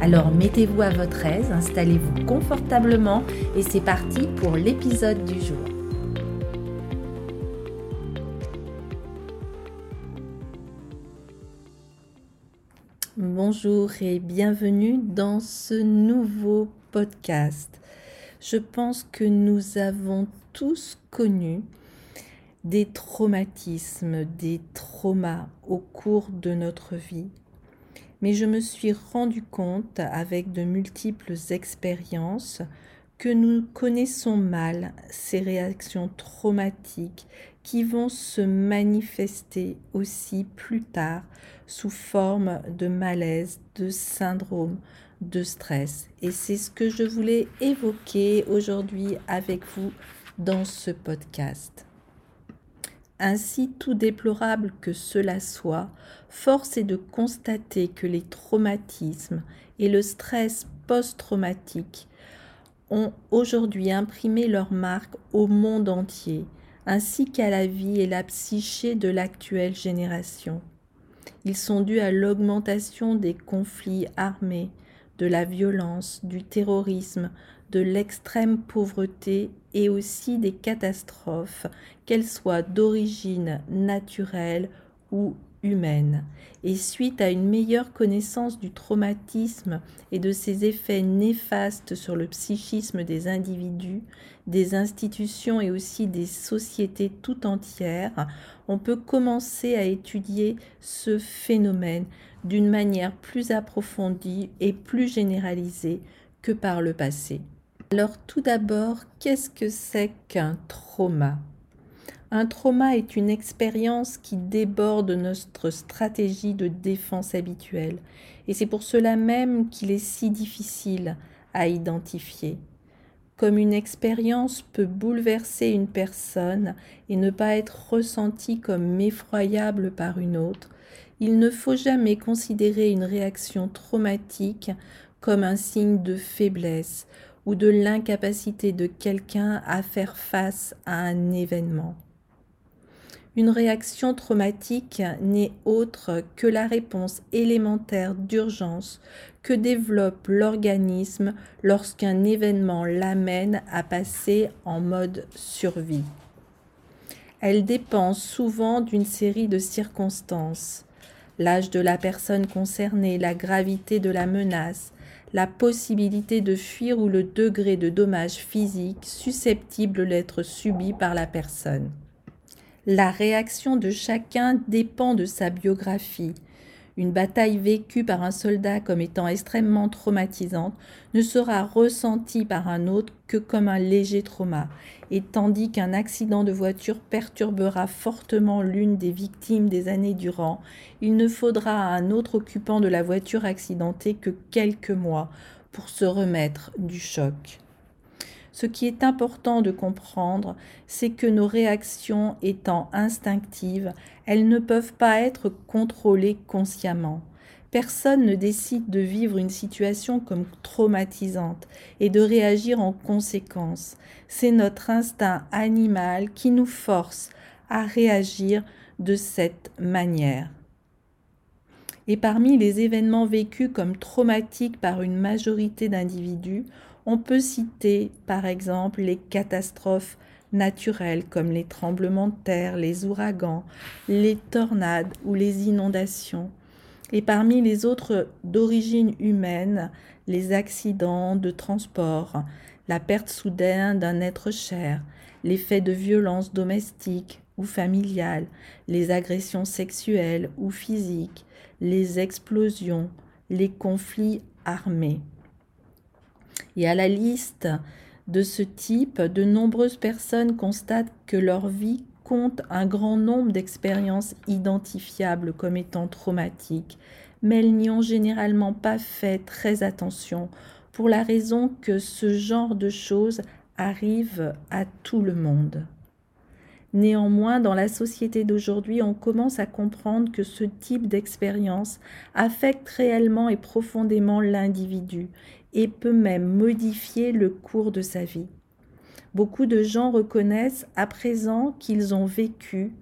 Alors mettez-vous à votre aise, installez-vous confortablement et c'est parti pour l'épisode du jour. Bonjour et bienvenue dans ce nouveau podcast. Je pense que nous avons tous connu des traumatismes, des traumas au cours de notre vie. Mais je me suis rendu compte avec de multiples expériences que nous connaissons mal ces réactions traumatiques qui vont se manifester aussi plus tard sous forme de malaise, de syndrome, de stress. Et c'est ce que je voulais évoquer aujourd'hui avec vous dans ce podcast. Ainsi tout déplorable que cela soit, force est de constater que les traumatismes et le stress post-traumatique ont aujourd'hui imprimé leur marque au monde entier, ainsi qu'à la vie et la psyché de l'actuelle génération. Ils sont dus à l'augmentation des conflits armés, de la violence, du terrorisme, de l'extrême pauvreté et aussi des catastrophes, qu'elles soient d'origine naturelle ou humaine. Et suite à une meilleure connaissance du traumatisme et de ses effets néfastes sur le psychisme des individus, des institutions et aussi des sociétés tout entières, on peut commencer à étudier ce phénomène d'une manière plus approfondie et plus généralisée que par le passé. Alors tout d'abord, qu'est-ce que c'est qu'un trauma? Un trauma est une expérience qui déborde notre stratégie de défense habituelle et c'est pour cela même qu'il est si difficile à identifier. Comme une expérience peut bouleverser une personne et ne pas être ressentie comme effroyable par une autre, il ne faut jamais considérer une réaction traumatique comme un signe de faiblesse ou de l'incapacité de quelqu'un à faire face à un événement. Une réaction traumatique n'est autre que la réponse élémentaire d'urgence que développe l'organisme lorsqu'un événement l'amène à passer en mode survie. Elle dépend souvent d'une série de circonstances. L'âge de la personne concernée, la gravité de la menace, la possibilité de fuir ou le degré de dommage physique susceptible d'être subi par la personne. La réaction de chacun dépend de sa biographie. Une bataille vécue par un soldat comme étant extrêmement traumatisante ne sera ressentie par un autre que comme un léger trauma, et tandis qu'un accident de voiture perturbera fortement l'une des victimes des années durant, il ne faudra à un autre occupant de la voiture accidentée que quelques mois pour se remettre du choc. Ce qui est important de comprendre, c'est que nos réactions étant instinctives, elles ne peuvent pas être contrôlées consciemment. Personne ne décide de vivre une situation comme traumatisante et de réagir en conséquence. C'est notre instinct animal qui nous force à réagir de cette manière. Et parmi les événements vécus comme traumatiques par une majorité d'individus, on peut citer par exemple les catastrophes naturelles comme les tremblements de terre, les ouragans, les tornades ou les inondations. Et parmi les autres d'origine humaine, les accidents de transport, la perte soudaine d'un être cher, les faits de violence domestique ou familiale, les agressions sexuelles ou physiques, les explosions, les conflits armés. Et à la liste de ce type, de nombreuses personnes constatent que leur vie compte un grand nombre d'expériences identifiables comme étant traumatiques, mais elles n'y ont généralement pas fait très attention pour la raison que ce genre de choses arrive à tout le monde. Néanmoins, dans la société d'aujourd'hui, on commence à comprendre que ce type d'expérience affecte réellement et profondément l'individu et peut même modifier le cours de sa vie. Beaucoup de gens reconnaissent à présent qu'ils ont vécu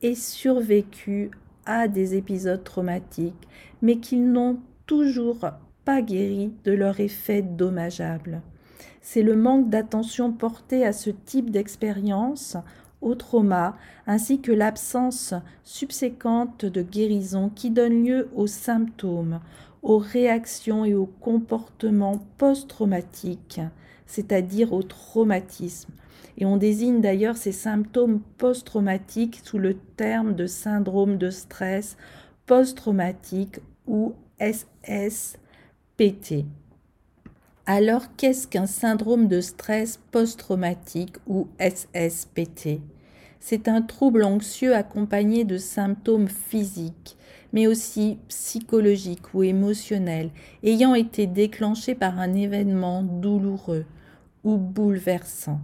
et survécu à des épisodes traumatiques, mais qu'ils n'ont toujours pas guéri de leur effet dommageable. C'est le manque d'attention portée à ce type d'expérience au trauma, ainsi que l'absence subséquente de guérison qui donne lieu aux symptômes, aux réactions et aux comportements post-traumatiques, c'est-à-dire au traumatisme. Et on désigne d'ailleurs ces symptômes post-traumatiques sous le terme de syndrome de stress post-traumatique ou SSPT. Alors, qu'est-ce qu'un syndrome de stress post-traumatique ou SSPT C'est un trouble anxieux accompagné de symptômes physiques, mais aussi psychologiques ou émotionnels, ayant été déclenchés par un événement douloureux ou bouleversant.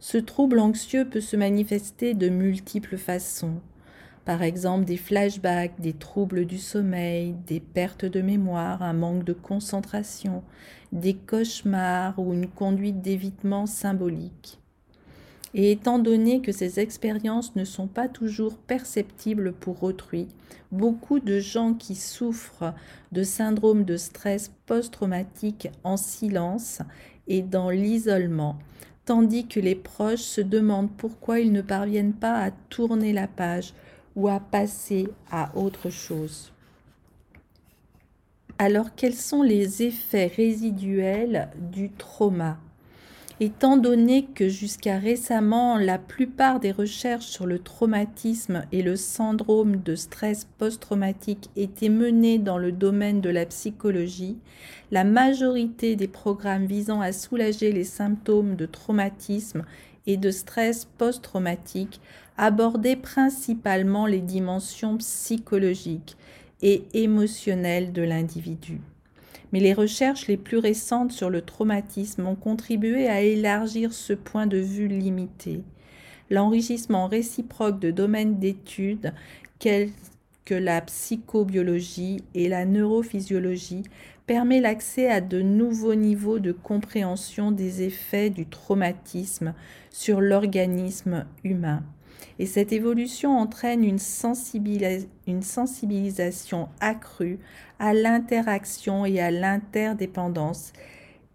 Ce trouble anxieux peut se manifester de multiples façons par exemple des flashbacks, des troubles du sommeil, des pertes de mémoire, un manque de concentration, des cauchemars ou une conduite d'évitement symbolique. Et étant donné que ces expériences ne sont pas toujours perceptibles pour autrui, beaucoup de gens qui souffrent de syndrome de stress post-traumatique en silence et dans l'isolement tandis que les proches se demandent pourquoi ils ne parviennent pas à tourner la page à passer à autre chose. Alors quels sont les effets résiduels du trauma? Étant donné que jusqu'à récemment, la plupart des recherches sur le traumatisme et le syndrome de stress post-traumatique étaient menées dans le domaine de la psychologie, la majorité des programmes visant à soulager les symptômes de traumatisme et de stress post-traumatique abordaient principalement les dimensions psychologiques et émotionnelles de l'individu. Mais les recherches les plus récentes sur le traumatisme ont contribué à élargir ce point de vue limité. L'enrichissement réciproque de domaines d'études tels que la psychobiologie et la neurophysiologie permet l'accès à de nouveaux niveaux de compréhension des effets du traumatisme sur l'organisme humain. Et cette évolution entraîne une, sensibilisation accrue à l'interaction et à l'interdépendance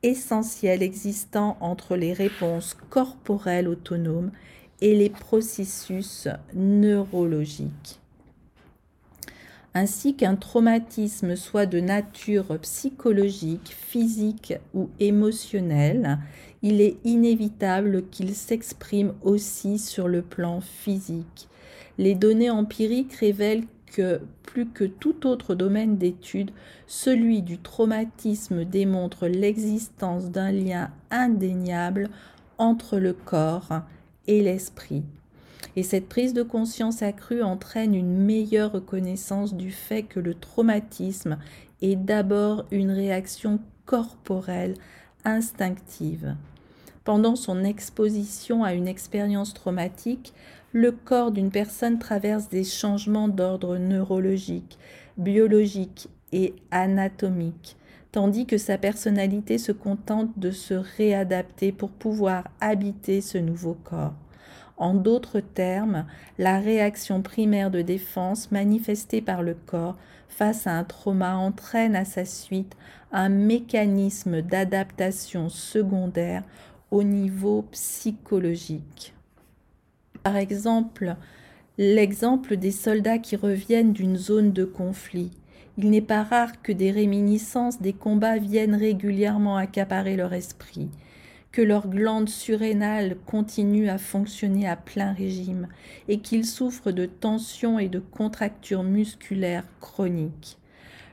essentielle existant entre les réponses corporelles autonomes et les processus neurologiques. Ainsi qu'un traumatisme soit de nature psychologique, physique ou émotionnelle, il est inévitable qu'il s'exprime aussi sur le plan physique. Les données empiriques révèlent que plus que tout autre domaine d'étude, celui du traumatisme démontre l'existence d'un lien indéniable entre le corps et l'esprit. Et cette prise de conscience accrue entraîne une meilleure reconnaissance du fait que le traumatisme est d'abord une réaction corporelle instinctive. Pendant son exposition à une expérience traumatique, le corps d'une personne traverse des changements d'ordre neurologique, biologique et anatomique, tandis que sa personnalité se contente de se réadapter pour pouvoir habiter ce nouveau corps. En d'autres termes, la réaction primaire de défense manifestée par le corps face à un trauma entraîne à sa suite un mécanisme d'adaptation secondaire au niveau psychologique. Par exemple, l'exemple des soldats qui reviennent d'une zone de conflit. Il n'est pas rare que des réminiscences des combats viennent régulièrement accaparer leur esprit, que leurs glandes surrénales continuent à fonctionner à plein régime et qu'ils souffrent de tensions et de contractures musculaires chroniques.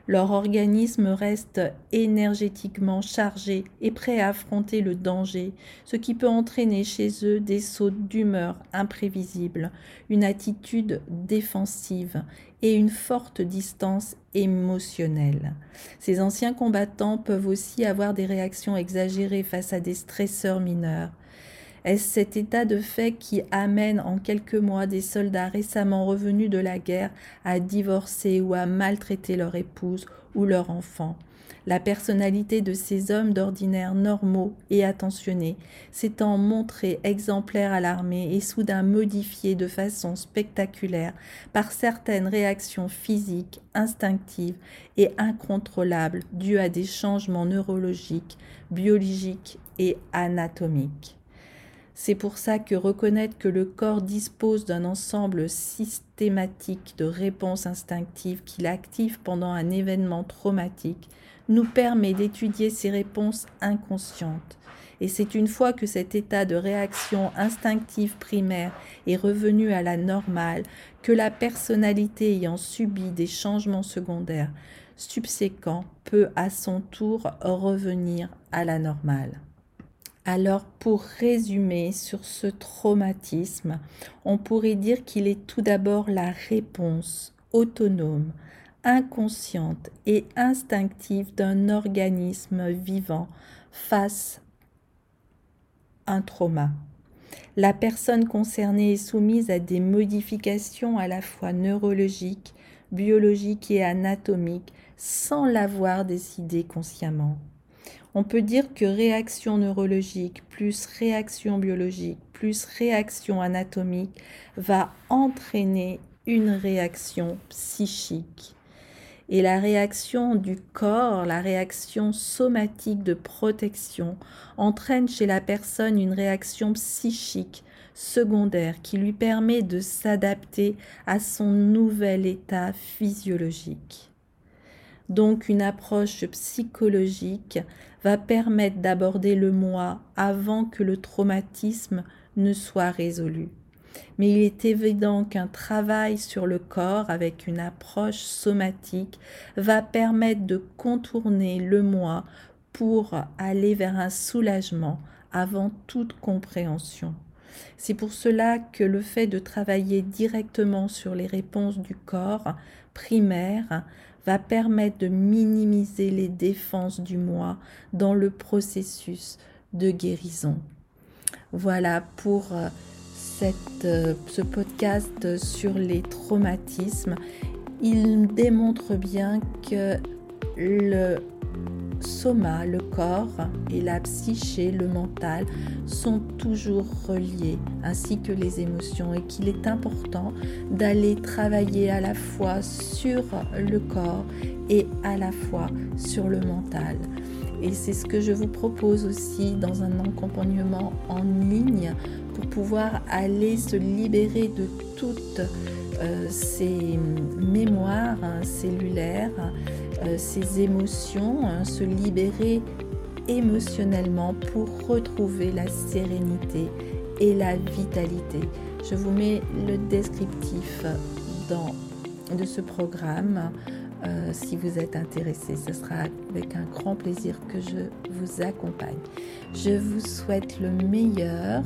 Leur organisme reste énergétiquement chargé et prêt à affronter le danger, ce qui peut entraîner chez eux des sauts d'humeur imprévisibles, une attitude défensive et une forte distance émotionnelle. Ces anciens combattants peuvent aussi avoir des réactions exagérées face à des stresseurs mineurs. Est-ce cet état de fait qui amène en quelques mois des soldats récemment revenus de la guerre à divorcer ou à maltraiter leur épouse ou leur enfant? La personnalité de ces hommes d'ordinaire normaux et attentionnés s'étant montrée exemplaire à l'armée et soudain modifiée de façon spectaculaire par certaines réactions physiques, instinctives et incontrôlables dues à des changements neurologiques, biologiques et anatomiques. C'est pour ça que reconnaître que le corps dispose d'un ensemble systématique de réponses instinctives qu'il active pendant un événement traumatique nous permet d'étudier ces réponses inconscientes. Et c'est une fois que cet état de réaction instinctive primaire est revenu à la normale que la personnalité ayant subi des changements secondaires subséquents peut à son tour revenir à la normale. Alors pour résumer sur ce traumatisme, on pourrait dire qu'il est tout d'abord la réponse autonome, inconsciente et instinctive d'un organisme vivant face à un trauma. La personne concernée est soumise à des modifications à la fois neurologiques, biologiques et anatomiques sans l'avoir décidé consciemment. On peut dire que réaction neurologique plus réaction biologique plus réaction anatomique va entraîner une réaction psychique. Et la réaction du corps, la réaction somatique de protection, entraîne chez la personne une réaction psychique secondaire qui lui permet de s'adapter à son nouvel état physiologique. Donc une approche psychologique va permettre d'aborder le moi avant que le traumatisme ne soit résolu. Mais il est évident qu'un travail sur le corps avec une approche somatique va permettre de contourner le moi pour aller vers un soulagement avant toute compréhension. C'est pour cela que le fait de travailler directement sur les réponses du corps primaire va permettre de minimiser les défenses du moi dans le processus de guérison. Voilà pour euh, euh, ce podcast sur les traumatismes. Il démontre bien que le soma, le corps et la psyché, le mental, sont toujours reliés, ainsi que les émotions, et qu'il est important d'aller travailler à la fois sur le corps et à la fois sur le mental. Et c'est ce que je vous propose aussi dans un accompagnement en ligne pour pouvoir aller se libérer de toutes euh, ces mémoires cellulaires, euh, ces émotions, hein, se libérer émotionnellement pour retrouver la sérénité et la vitalité. Je vous mets le descriptif dans, de ce programme. Euh, si vous êtes intéressé, ce sera avec un grand plaisir que je vous accompagne. Je vous souhaite le meilleur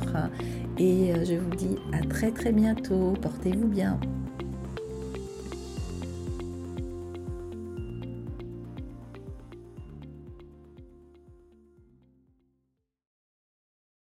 et je vous dis à très très bientôt. Portez-vous bien.